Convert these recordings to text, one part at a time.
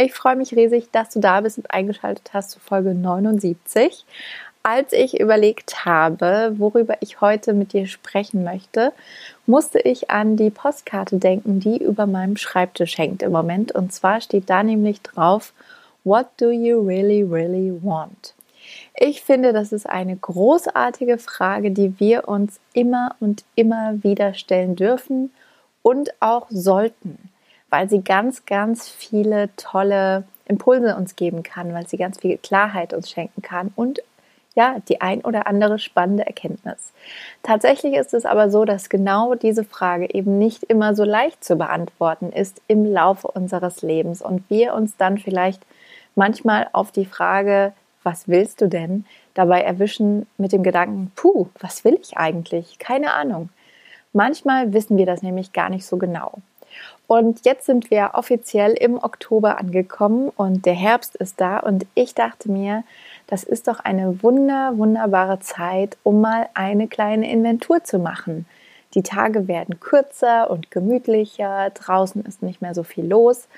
Ich freue mich riesig, dass du da bist und eingeschaltet hast zu Folge 79. Als ich überlegt habe, worüber ich heute mit dir sprechen möchte, musste ich an die Postkarte denken, die über meinem Schreibtisch hängt im Moment. Und zwar steht da nämlich drauf, What do you really, really want? Ich finde, das ist eine großartige Frage, die wir uns immer und immer wieder stellen dürfen und auch sollten, weil sie ganz, ganz viele tolle Impulse uns geben kann, weil sie ganz viel Klarheit uns schenken kann und ja, die ein oder andere spannende Erkenntnis. Tatsächlich ist es aber so, dass genau diese Frage eben nicht immer so leicht zu beantworten ist im Laufe unseres Lebens und wir uns dann vielleicht manchmal auf die Frage was willst du denn, dabei erwischen mit dem Gedanken, puh, was will ich eigentlich? Keine Ahnung. Manchmal wissen wir das nämlich gar nicht so genau. Und jetzt sind wir offiziell im Oktober angekommen und der Herbst ist da und ich dachte mir, das ist doch eine wunder, wunderbare Zeit, um mal eine kleine Inventur zu machen. Die Tage werden kürzer und gemütlicher, draußen ist nicht mehr so viel los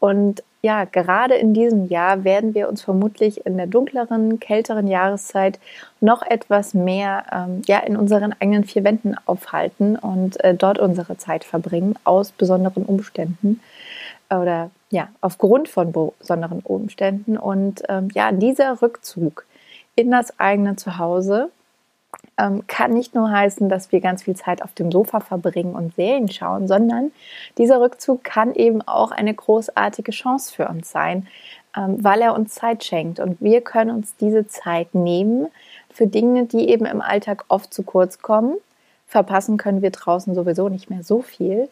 und ja, gerade in diesem Jahr werden wir uns vermutlich in der dunkleren, kälteren Jahreszeit noch etwas mehr ähm, ja, in unseren eigenen vier Wänden aufhalten und äh, dort unsere Zeit verbringen aus besonderen Umständen oder ja, aufgrund von besonderen Umständen. Und ähm, ja, dieser Rückzug in das eigene Zuhause ähm, kann nicht nur heißen, dass wir ganz viel Zeit auf dem Sofa verbringen und Serien schauen, sondern dieser Rückzug kann eben auch eine großartige Chance für uns sein, ähm, weil er uns Zeit schenkt. Und wir können uns diese Zeit nehmen für Dinge, die eben im Alltag oft zu kurz kommen. Verpassen können wir draußen sowieso nicht mehr so viel.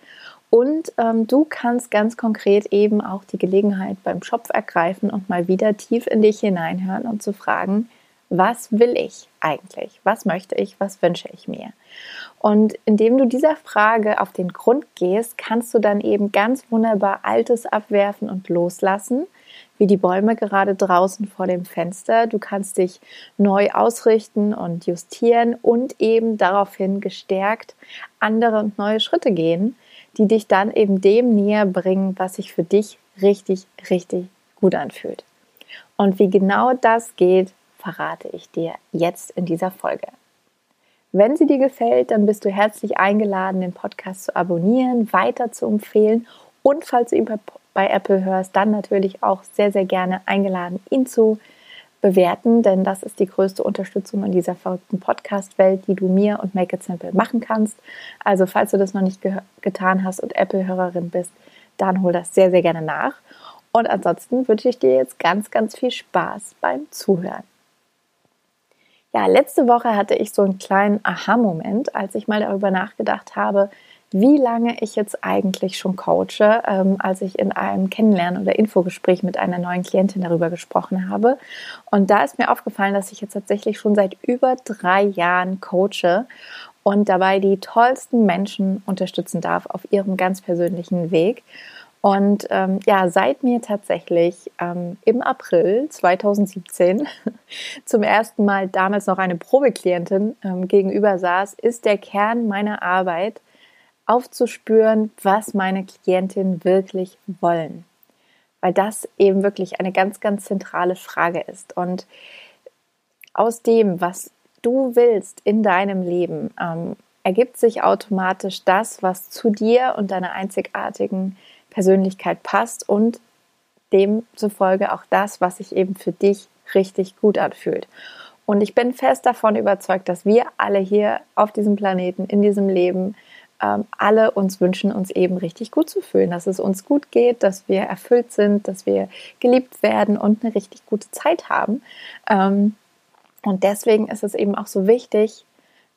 Und ähm, du kannst ganz konkret eben auch die Gelegenheit beim Schopf ergreifen und mal wieder tief in dich hineinhören und zu fragen, was will ich eigentlich? Was möchte ich? Was wünsche ich mir? Und indem du dieser Frage auf den Grund gehst, kannst du dann eben ganz wunderbar Altes abwerfen und loslassen, wie die Bäume gerade draußen vor dem Fenster. Du kannst dich neu ausrichten und justieren und eben daraufhin gestärkt andere und neue Schritte gehen, die dich dann eben dem näher bringen, was sich für dich richtig, richtig gut anfühlt. Und wie genau das geht, verrate ich dir jetzt in dieser Folge. Wenn sie dir gefällt, dann bist du herzlich eingeladen, den Podcast zu abonnieren, weiter zu empfehlen und falls du ihn bei Apple hörst, dann natürlich auch sehr, sehr gerne eingeladen, ihn zu bewerten, denn das ist die größte Unterstützung in dieser verrückten Podcast-Welt, die du mir und Make It Simple machen kannst. Also falls du das noch nicht getan hast und Apple-Hörerin bist, dann hol das sehr, sehr gerne nach. Und ansonsten wünsche ich dir jetzt ganz, ganz viel Spaß beim Zuhören. Ja, letzte Woche hatte ich so einen kleinen Aha-Moment, als ich mal darüber nachgedacht habe, wie lange ich jetzt eigentlich schon coache, ähm, als ich in einem Kennenlernen- oder Infogespräch mit einer neuen Klientin darüber gesprochen habe. Und da ist mir aufgefallen, dass ich jetzt tatsächlich schon seit über drei Jahren coache und dabei die tollsten Menschen unterstützen darf auf ihrem ganz persönlichen Weg. Und ähm, ja, seit mir tatsächlich ähm, im April 2017 zum ersten Mal damals noch eine Probeklientin ähm, gegenüber saß, ist der Kern meiner Arbeit aufzuspüren, was meine Klientinnen wirklich wollen. Weil das eben wirklich eine ganz, ganz zentrale Frage ist. Und aus dem, was du willst in deinem Leben, ähm, ergibt sich automatisch das, was zu dir und deiner einzigartigen Persönlichkeit passt und demzufolge auch das, was sich eben für dich richtig gut anfühlt. Und ich bin fest davon überzeugt, dass wir alle hier auf diesem Planeten, in diesem Leben, ähm, alle uns wünschen, uns eben richtig gut zu fühlen, dass es uns gut geht, dass wir erfüllt sind, dass wir geliebt werden und eine richtig gute Zeit haben. Ähm, und deswegen ist es eben auch so wichtig,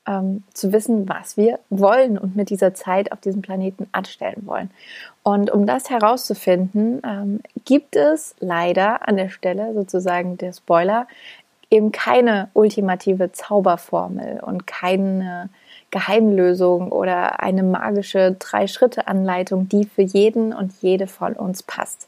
ähm, zu wissen, was wir wollen und mit dieser Zeit auf diesem Planeten anstellen wollen. Und um das herauszufinden, ähm, gibt es leider an der Stelle sozusagen der Spoiler eben keine ultimative Zauberformel und keine Geheimlösung oder eine magische Drei-Schritte-Anleitung, die für jeden und jede von uns passt.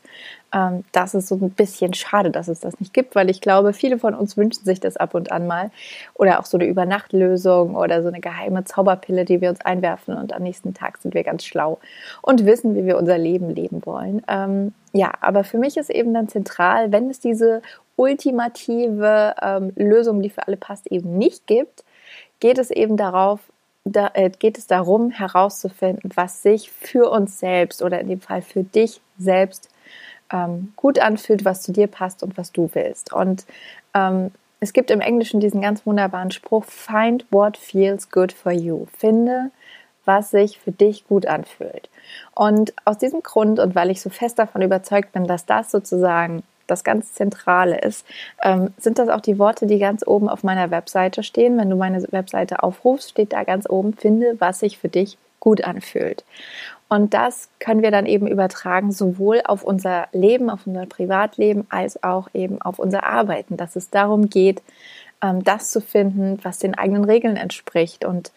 Ähm, das ist so ein bisschen schade, dass es das nicht gibt, weil ich glaube, viele von uns wünschen sich das ab und an mal. Oder auch so eine Übernachtlösung oder so eine geheime Zauberpille, die wir uns einwerfen und am nächsten Tag sind wir ganz schlau und wissen, wie wir unser Leben leben wollen. Ähm, ja, aber für mich ist eben dann zentral, wenn es diese ultimative ähm, Lösung, die für alle passt, eben nicht gibt, geht es eben darauf, da, äh, geht es darum herauszufinden, was sich für uns selbst oder in dem Fall für dich selbst ähm, gut anfühlt, was zu dir passt und was du willst. Und ähm, es gibt im Englischen diesen ganz wunderbaren Spruch, find what feels good for you. Finde, was sich für dich gut anfühlt. Und aus diesem Grund und weil ich so fest davon überzeugt bin, dass das sozusagen das ganz Zentrale ist, ähm, sind das auch die Worte, die ganz oben auf meiner Webseite stehen. Wenn du meine Webseite aufrufst, steht da ganz oben, finde, was sich für dich gut anfühlt. Und das können wir dann eben übertragen, sowohl auf unser Leben, auf unser Privatleben, als auch eben auf unser Arbeiten, dass es darum geht, ähm, das zu finden, was den eigenen Regeln entspricht und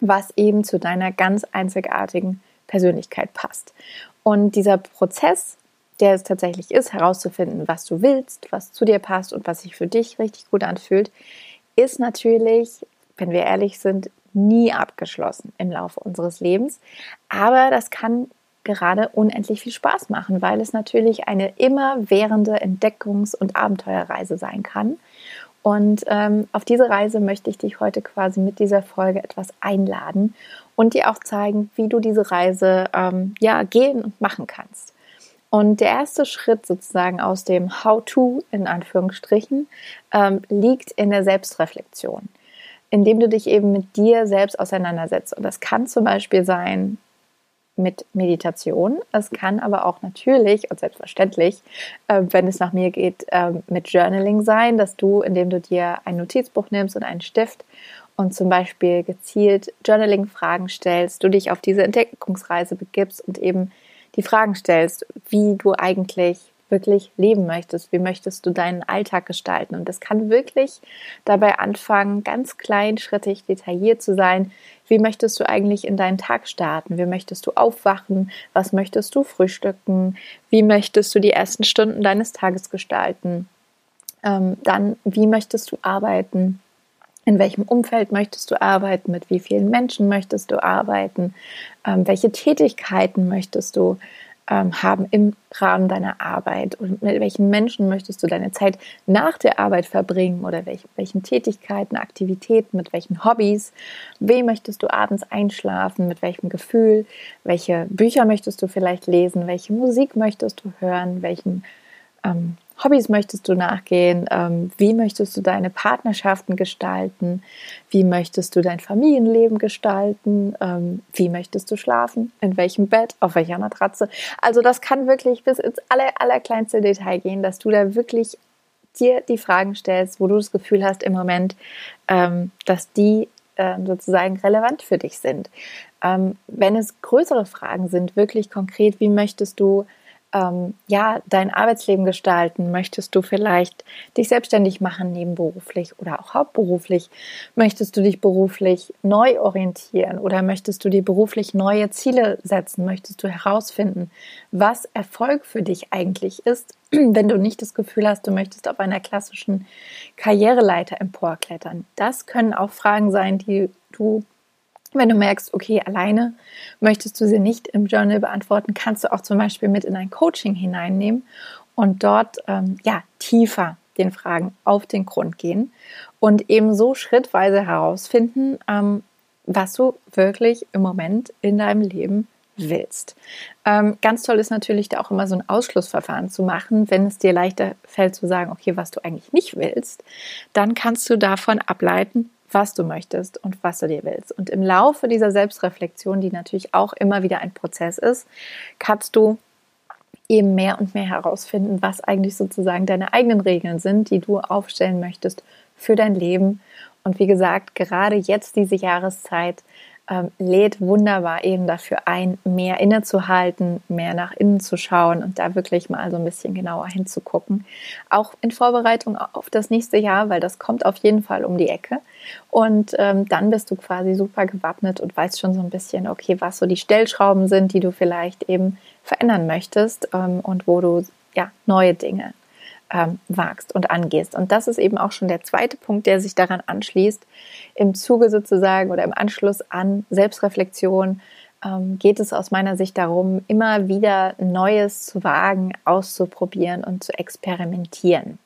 was eben zu deiner ganz einzigartigen Persönlichkeit passt. Und dieser Prozess der es tatsächlich ist, herauszufinden, was du willst, was zu dir passt und was sich für dich richtig gut anfühlt, ist natürlich, wenn wir ehrlich sind, nie abgeschlossen im Laufe unseres Lebens. Aber das kann gerade unendlich viel Spaß machen, weil es natürlich eine immerwährende Entdeckungs- und Abenteuerreise sein kann. Und ähm, auf diese Reise möchte ich dich heute quasi mit dieser Folge etwas einladen und dir auch zeigen, wie du diese Reise ähm, ja gehen und machen kannst. Und der erste Schritt sozusagen aus dem How-to in Anführungsstrichen ähm, liegt in der Selbstreflexion, indem du dich eben mit dir selbst auseinandersetzt. Und das kann zum Beispiel sein mit Meditation. Es kann aber auch natürlich und selbstverständlich, äh, wenn es nach mir geht, äh, mit Journaling sein, dass du, indem du dir ein Notizbuch nimmst und einen Stift und zum Beispiel gezielt Journaling-Fragen stellst, du dich auf diese Entdeckungsreise begibst und eben die Fragen stellst, wie du eigentlich wirklich leben möchtest, wie möchtest du deinen Alltag gestalten. Und das kann wirklich dabei anfangen, ganz kleinschrittig detailliert zu sein. Wie möchtest du eigentlich in deinen Tag starten? Wie möchtest du aufwachen? Was möchtest du frühstücken? Wie möchtest du die ersten Stunden deines Tages gestalten? Ähm, dann, wie möchtest du arbeiten? In welchem Umfeld möchtest du arbeiten? Mit wie vielen Menschen möchtest du arbeiten? Ähm, welche Tätigkeiten möchtest du ähm, haben im Rahmen deiner Arbeit? Und mit welchen Menschen möchtest du deine Zeit nach der Arbeit verbringen? Oder welch, welchen Tätigkeiten, Aktivitäten, mit welchen Hobbys? Wem möchtest du abends einschlafen? Mit welchem Gefühl? Welche Bücher möchtest du vielleicht lesen? Welche Musik möchtest du hören? Welchen ähm, Hobbys möchtest du nachgehen? Ähm, wie möchtest du deine Partnerschaften gestalten? Wie möchtest du dein Familienleben gestalten? Ähm, wie möchtest du schlafen? In welchem Bett? Auf welcher Matratze? Also das kann wirklich bis ins aller, allerkleinste Detail gehen, dass du da wirklich dir die Fragen stellst, wo du das Gefühl hast im Moment, ähm, dass die sozusagen relevant für dich sind. wenn es größere Fragen sind, wirklich konkret, wie möchtest du ähm, ja, dein Arbeitsleben gestalten? Möchtest du vielleicht dich selbstständig machen nebenberuflich oder auch hauptberuflich? Möchtest du dich beruflich neu orientieren oder möchtest du dir beruflich neue Ziele setzen? Möchtest du herausfinden, was Erfolg für dich eigentlich ist, wenn du nicht das Gefühl hast, du möchtest auf einer klassischen Karriereleiter emporklettern? Das können auch Fragen sein, die du wenn du merkst, okay, alleine möchtest du sie nicht im Journal beantworten, kannst du auch zum Beispiel mit in ein Coaching hineinnehmen und dort ähm, ja tiefer den Fragen auf den Grund gehen und eben so schrittweise herausfinden, ähm, was du wirklich im Moment in deinem Leben willst. Ähm, ganz toll ist natürlich da auch immer so ein Ausschlussverfahren zu machen, wenn es dir leichter fällt zu sagen, okay, was du eigentlich nicht willst, dann kannst du davon ableiten, was du möchtest und was du dir willst. Und im Laufe dieser Selbstreflexion, die natürlich auch immer wieder ein Prozess ist, kannst du eben mehr und mehr herausfinden, was eigentlich sozusagen deine eigenen Regeln sind, die du aufstellen möchtest für dein Leben Und wie gesagt, gerade jetzt diese Jahreszeit ähm, lädt wunderbar eben dafür ein, mehr innezuhalten, mehr nach innen zu schauen und da wirklich mal so ein bisschen genauer hinzugucken. Auch in Vorbereitung auf das nächste Jahr, weil das kommt auf jeden Fall um die Ecke. Und ähm, dann bist du quasi super gewappnet und weißt schon so ein bisschen, okay, was so die Stellschrauben sind, die du vielleicht eben verändern möchtest ähm, und wo du ja neue Dinge ähm, wagst und angehst. Und das ist eben auch schon der zweite Punkt, der sich daran anschließt. Im Zuge sozusagen oder im Anschluss an Selbstreflexion ähm, geht es aus meiner Sicht darum, immer wieder Neues zu wagen, auszuprobieren und zu experimentieren.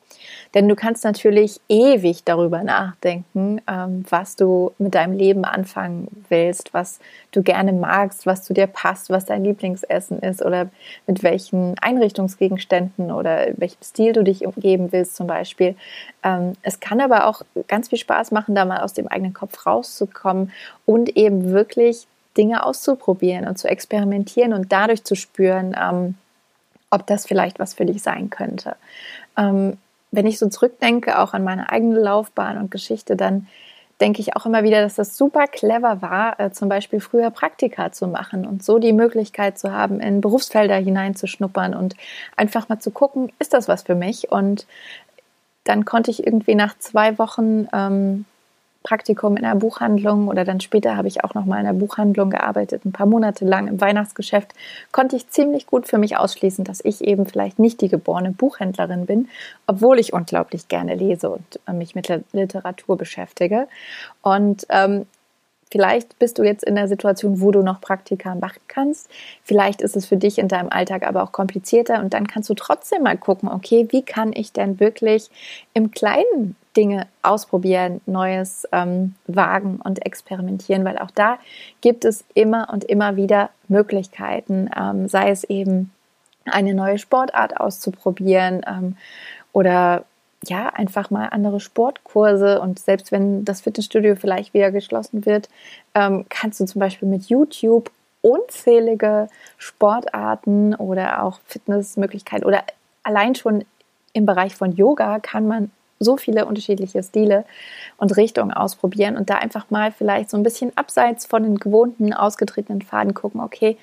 Denn du kannst natürlich ewig darüber nachdenken, ähm, was du mit deinem Leben anfangen willst, was du gerne magst, was zu dir passt, was dein Lieblingsessen ist oder mit welchen Einrichtungsgegenständen oder welchem Stil du dich umgeben willst zum Beispiel. Ähm, es kann aber auch ganz viel Spaß machen, da mal aus dem eigenen Kopf rauszukommen und eben wirklich Dinge auszuprobieren und zu experimentieren und dadurch zu spüren, ähm, ob das vielleicht was für dich sein könnte wenn ich so zurückdenke, auch an meine eigene Laufbahn und Geschichte, dann denke ich auch immer wieder, dass das super clever war, äh, zum Beispiel früher Praktika zu machen und so die Möglichkeit zu haben, in Berufsfelder hineinzuschnuppern und einfach mal zu gucken, ist das was für mich? Und dann konnte ich irgendwie nach zwei Wochen ähm, Praktikum in einer Buchhandlung oder dann später habe ich auch noch mal in einer Buchhandlung gearbeitet, ein paar Monate lang im Weihnachtsgeschäft, konnte ich ziemlich gut für mich ausschließen, dass ich eben vielleicht nicht die geborene Buchhändlerin bin, obwohl ich unglaublich gerne lese und äh, mich mit Literatur beschäftige. Und ähm, Vielleicht bist du jetzt in der Situation, wo du noch Praktika machen kannst. Vielleicht ist es für dich in deinem Alltag aber auch komplizierter und dann kannst du trotzdem mal gucken, okay, wie kann ich denn wirklich im Kleinen Dinge ausprobieren, Neues ähm, wagen und experimentieren, weil auch da gibt es immer und immer wieder Möglichkeiten, ähm, sei es eben eine neue Sportart auszuprobieren ähm, oder ja, einfach mal andere Sportkurse. Und selbst wenn das Fitnessstudio vielleicht wieder geschlossen wird, ähm, kannst du zum Beispiel mit YouTube unzählige Sportarten oder auch Fitnessmöglichkeiten oder allein schon im Bereich von Yoga kann man so viele unterschiedliche Stile und Richtungen ausprobieren und da einfach mal vielleicht so ein bisschen abseits von den gewohnten, ausgetretenen Faden gucken, okay,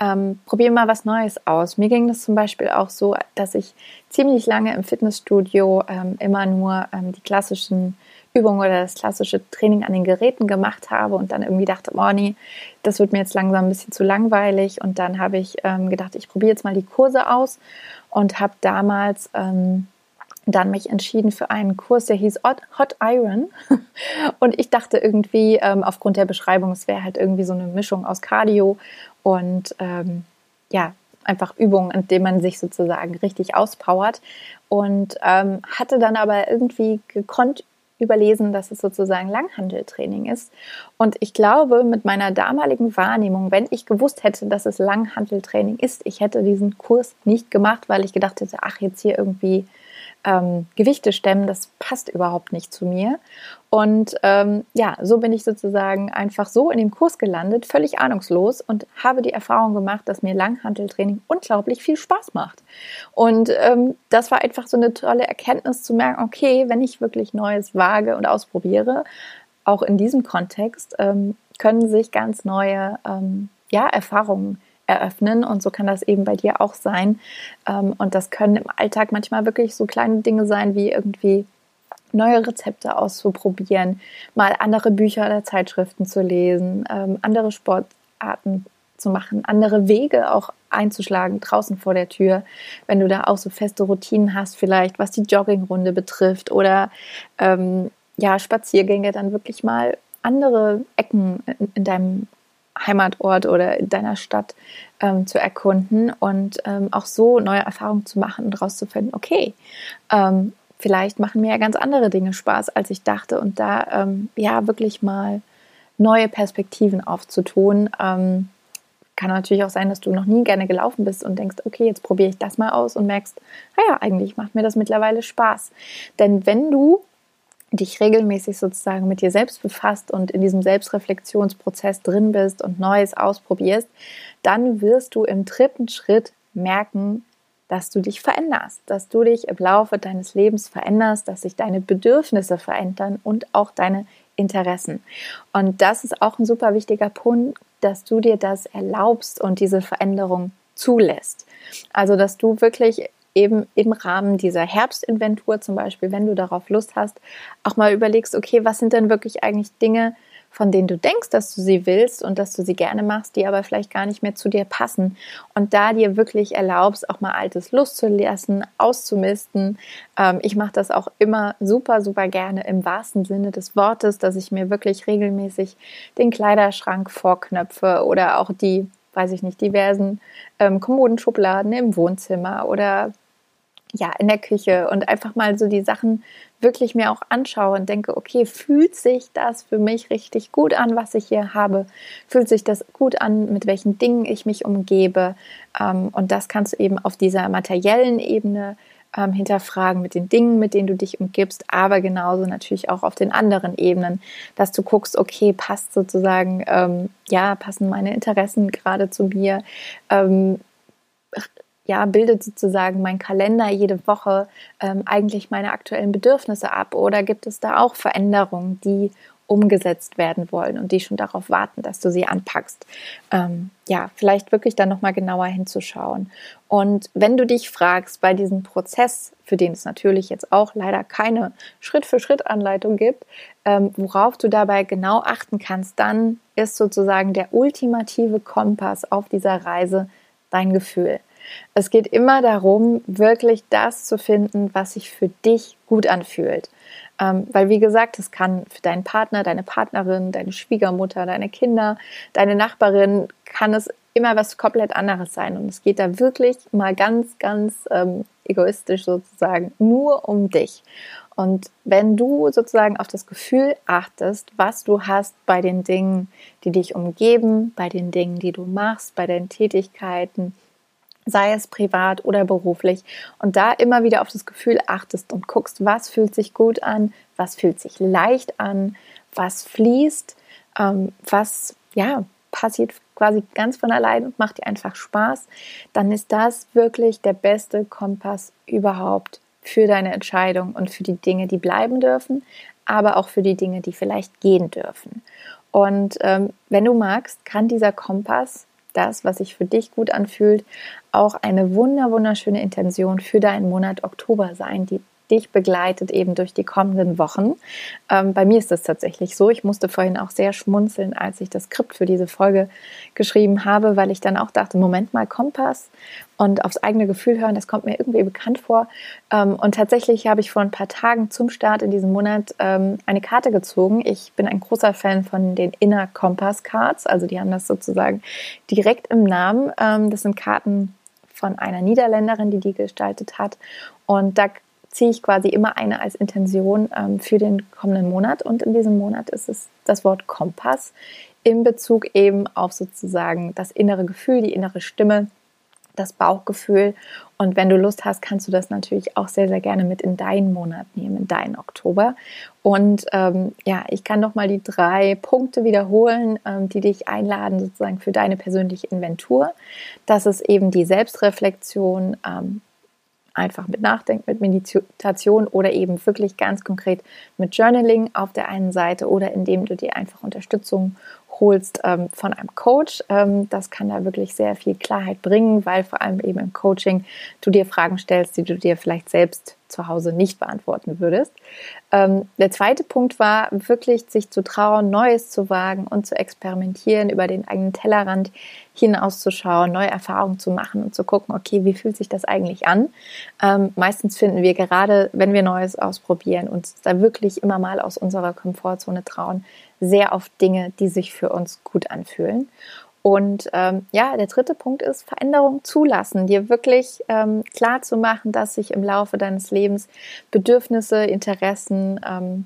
ähm, probier mal was Neues aus. Mir ging das zum Beispiel auch so, dass ich ziemlich lange im Fitnessstudio ähm, immer nur ähm, die klassischen Übungen oder das klassische Training an den Geräten gemacht habe und dann irgendwie dachte, oh nee, das wird mir jetzt langsam ein bisschen zu langweilig und dann habe ich ähm, gedacht, ich probiere jetzt mal die Kurse aus und habe damals ähm, dann mich entschieden für einen Kurs, der hieß Hot Iron. Und ich dachte irgendwie, ähm, aufgrund der Beschreibung, es wäre halt irgendwie so eine Mischung aus Cardio und ähm, ja, einfach Übungen, an denen man sich sozusagen richtig auspowert. Und ähm, hatte dann aber irgendwie gekonnt überlesen, dass es sozusagen Langhandeltraining ist. Und ich glaube, mit meiner damaligen Wahrnehmung, wenn ich gewusst hätte, dass es Langhandeltraining ist, ich hätte diesen Kurs nicht gemacht, weil ich gedacht hätte, ach, jetzt hier irgendwie ähm, Gewichte stemmen, das passt überhaupt nicht zu mir. Und ähm, ja, so bin ich sozusagen einfach so in dem Kurs gelandet, völlig ahnungslos und habe die Erfahrung gemacht, dass mir Langhanteltraining unglaublich viel Spaß macht. Und ähm, das war einfach so eine tolle Erkenntnis zu merken, okay, wenn ich wirklich Neues wage und ausprobiere, auch in diesem Kontext, ähm, können sich ganz neue ähm, ja, Erfahrungen eröffnen. Und so kann das eben bei dir auch sein. Ähm, und das können im Alltag manchmal wirklich so kleine Dinge sein, wie irgendwie neue Rezepte auszuprobieren, mal andere Bücher oder Zeitschriften zu lesen, ähm, andere Sportarten zu machen, andere Wege auch einzuschlagen draußen vor der Tür, wenn du da auch so feste Routinen hast, vielleicht was die Joggingrunde betrifft oder ähm, ja Spaziergänge, dann wirklich mal andere Ecken in, in deinem Heimatort oder in deiner Stadt ähm, zu erkunden und ähm, auch so neue Erfahrungen zu machen und rauszufinden, okay, ähm, vielleicht machen mir ja ganz andere Dinge Spaß, als ich dachte und da ähm, ja wirklich mal neue Perspektiven aufzutun. Ähm, kann natürlich auch sein, dass du noch nie gerne gelaufen bist und denkst, okay, jetzt probiere ich das mal aus und merkst, naja, eigentlich macht mir das mittlerweile Spaß. Denn wenn du dich regelmäßig sozusagen mit dir selbst befasst und in diesem Selbstreflexionsprozess drin bist und Neues ausprobierst, dann wirst du im dritten Schritt merken, dass du dich veränderst, dass du dich im Laufe deines Lebens veränderst, dass sich deine Bedürfnisse verändern und auch deine Interessen. Und das ist auch ein super wichtiger Punkt, dass du dir das erlaubst und diese Veränderung zulässt. Also, dass du wirklich eben im Rahmen dieser Herbstinventur zum Beispiel, wenn du darauf Lust hast, auch mal überlegst, okay, was sind denn wirklich eigentlich Dinge, von denen du denkst, dass du sie willst und dass du sie gerne machst, die aber vielleicht gar nicht mehr zu dir passen. Und da dir wirklich erlaubst, auch mal Altes loszulassen, auszumisten. Ähm, ich mache das auch immer super, super gerne im wahrsten Sinne des Wortes, dass ich mir wirklich regelmäßig den Kleiderschrank vorknöpfe oder auch die weiß ich nicht, diversen ähm, Kommodenschubladen im Wohnzimmer oder ja, in der Küche und einfach mal so die Sachen wirklich mir auch anschaue und denke, okay, fühlt sich das für mich richtig gut an, was ich hier habe? Fühlt sich das gut an, mit welchen Dingen ich mich umgebe? Ähm, und das kannst du eben auf dieser materiellen Ebene ähm, hinterfragen mit den Dingen, mit denen du dich umgibst, aber genauso natürlich auch auf den anderen Ebenen, dass du guckst, okay, passt sozusagen, ähm, ja, passen meine Interessen gerade zu mir, ja, bildet sozusagen mein Kalender jede Woche ähm, eigentlich meine aktuellen Bedürfnisse ab oder gibt es da auch Veränderungen, die umgesetzt werden wollen und die schon darauf warten, dass du sie anpackst. Ähm, ja, vielleicht wirklich dann nochmal genauer hinzuschauen. Und wenn du dich fragst bei diesem Prozess, für den es natürlich jetzt auch leider keine Schritt-für-Schritt-Anleitung gibt, ähm, worauf du dabei genau achten kannst, dann ist sozusagen der ultimative Kompass auf dieser Reise dein Gefühl. Es geht immer darum, wirklich das zu finden, was sich für dich gut anfühlt. Ähm, weil, wie gesagt, es kann für deinen Partner, deine Partnerin, deine Schwiegermutter, deine Kinder, deine Nachbarin, kann es immer was komplett anderes sein. Und es geht da wirklich mal ganz, ganz ähm, egoistisch sozusagen nur um dich. Und wenn du sozusagen auf das Gefühl achtest, was du hast bei den Dingen, die dich umgeben, bei den Dingen, die du machst, bei deinen Tätigkeiten, sei es privat oder beruflich. Und da immer wieder auf das Gefühl achtest und guckst, was fühlt sich gut an, was fühlt sich leicht an, was fließt, ähm, was ja passiert quasi ganz von allein und macht dir einfach Spaß, dann ist das wirklich der beste Kompass überhaupt für deine Entscheidung und für die Dinge, die bleiben dürfen, aber auch für die Dinge, die vielleicht gehen dürfen. Und ähm, wenn du magst, kann dieser Kompass das, was sich für dich gut anfühlt, auch eine wunder wunderschöne Intention für deinen Monat Oktober sein, die dich begleitet eben durch die kommenden Wochen. Ähm, bei mir ist das tatsächlich so. Ich musste vorhin auch sehr schmunzeln, als ich das Skript für diese Folge geschrieben habe, weil ich dann auch dachte, Moment mal, Kompass und aufs eigene Gefühl hören, das kommt mir irgendwie bekannt vor. Ähm, und tatsächlich habe ich vor ein paar Tagen zum Start in diesem Monat ähm, eine Karte gezogen. Ich bin ein großer Fan von den Inner Compass Cards, also die haben das sozusagen direkt im Namen. Ähm, das sind Karten von einer Niederländerin, die die gestaltet hat. Und da ziehe ich quasi immer eine als Intention ähm, für den kommenden Monat. Und in diesem Monat ist es das Wort Kompass in Bezug eben auf sozusagen das innere Gefühl, die innere Stimme, das Bauchgefühl. Und wenn du Lust hast, kannst du das natürlich auch sehr, sehr gerne mit in deinen Monat nehmen, in deinen Oktober. Und ähm, ja, ich kann noch mal die drei Punkte wiederholen, ähm, die dich einladen sozusagen für deine persönliche Inventur. Das ist eben die Selbstreflexion, ähm, einfach mit Nachdenken, mit Meditation oder eben wirklich ganz konkret mit Journaling auf der einen Seite oder indem du dir einfach Unterstützung holst ähm, von einem Coach. Ähm, das kann da wirklich sehr viel Klarheit bringen, weil vor allem eben im Coaching du dir Fragen stellst, die du dir vielleicht selbst zu Hause nicht beantworten würdest. Ähm, der zweite Punkt war wirklich, sich zu trauen, Neues zu wagen und zu experimentieren, über den eigenen Tellerrand hinauszuschauen, neue Erfahrungen zu machen und zu gucken, okay, wie fühlt sich das eigentlich an? Ähm, meistens finden wir gerade, wenn wir Neues ausprobieren, uns da wirklich immer mal aus unserer Komfortzone trauen, sehr oft Dinge, die sich für uns gut anfühlen. Und ähm, ja, der dritte Punkt ist Veränderung zulassen, dir wirklich ähm, klar zu machen, dass sich im Laufe deines Lebens Bedürfnisse, Interessen, ähm,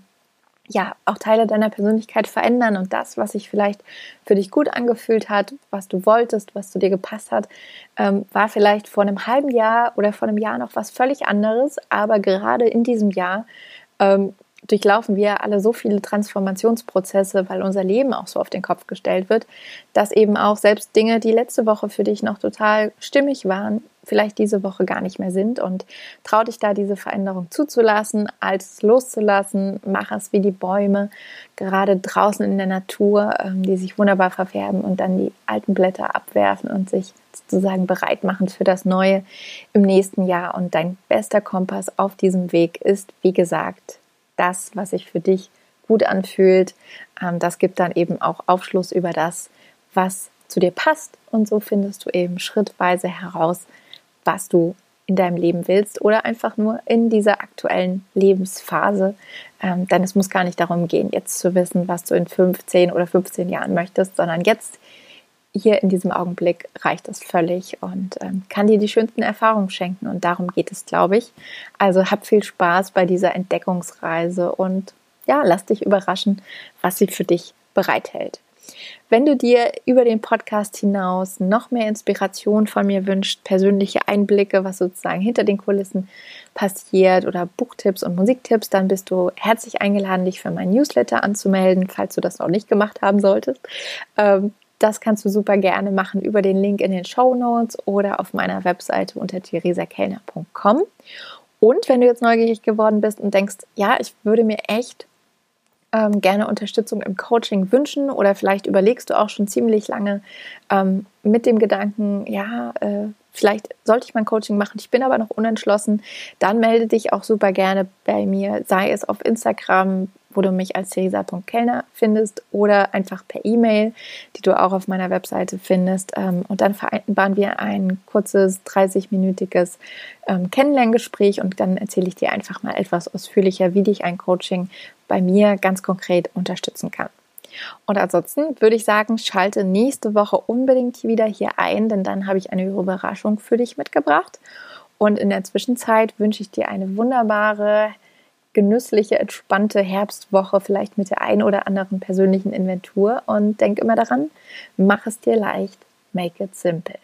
ja, auch Teile deiner Persönlichkeit verändern und das, was sich vielleicht für dich gut angefühlt hat, was du wolltest, was zu dir gepasst hat, ähm, war vielleicht vor einem halben Jahr oder vor einem Jahr noch was völlig anderes, aber gerade in diesem Jahr ähm, durchlaufen wir alle so viele Transformationsprozesse, weil unser Leben auch so auf den Kopf gestellt wird, dass eben auch selbst Dinge, die letzte Woche für dich noch total stimmig waren, vielleicht diese Woche gar nicht mehr sind und trau dich da diese Veränderung zuzulassen, als loszulassen, mach es wie die Bäume, gerade draußen in der Natur, ähm, die sich wunderbar verfärben und dann die alten Blätter abwerfen und sich sozusagen bereit machen für das Neue im nächsten Jahr. Und dein bester Kompass auf diesem Weg ist, wie gesagt, das, was sich für dich gut anfühlt. Ähm, das gibt dann eben auch Aufschluss über das, was zu dir passt. Und so findest du eben schrittweise heraus, was du in deinem Leben willst oder einfach nur in dieser aktuellen Lebensphase. Ähm, denn es muss gar nicht darum gehen, jetzt zu wissen, was du in 15 oder 15 Jahren möchtest, sondern jetzt hier in diesem Augenblick reicht es völlig und ähm, kann dir die schönsten Erfahrungen schenken. Und darum geht es, glaube ich. Also hab viel Spaß bei dieser Entdeckungsreise und ja, lass dich überraschen, was sie für dich bereithält. Wenn du dir über den Podcast hinaus noch mehr Inspiration von mir wünschst, persönliche Einblicke, was sozusagen hinter den Kulissen passiert oder Buchtipps und Musiktipps, dann bist du herzlich eingeladen, dich für mein Newsletter anzumelden, falls du das noch nicht gemacht haben solltest. Ähm, das kannst du super gerne machen über den Link in den Show Notes oder auf meiner Webseite unter theresakellner.com. Und wenn du jetzt neugierig geworden bist und denkst, ja, ich würde mir echt ähm, gerne Unterstützung im Coaching wünschen oder vielleicht überlegst du auch schon ziemlich lange ähm, mit dem Gedanken, ja, äh, vielleicht sollte ich mein Coaching machen, ich bin aber noch unentschlossen, dann melde dich auch super gerne bei mir, sei es auf Instagram, wo du mich als theresa.kellner findest oder einfach per E-Mail, die du auch auf meiner Webseite findest. Ähm, und dann vereinbaren wir ein kurzes 30-minütiges ähm, Kennenlerngespräch und dann erzähle ich dir einfach mal etwas ausführlicher, wie dich ein Coaching bei mir ganz konkret unterstützen kann. Und ansonsten würde ich sagen, schalte nächste Woche unbedingt wieder hier ein, denn dann habe ich eine Überraschung für dich mitgebracht. Und in der Zwischenzeit wünsche ich dir eine wunderbare, genüssliche, entspannte Herbstwoche, vielleicht mit der einen oder anderen persönlichen Inventur. Und denk immer daran, mach es dir leicht, make it simple.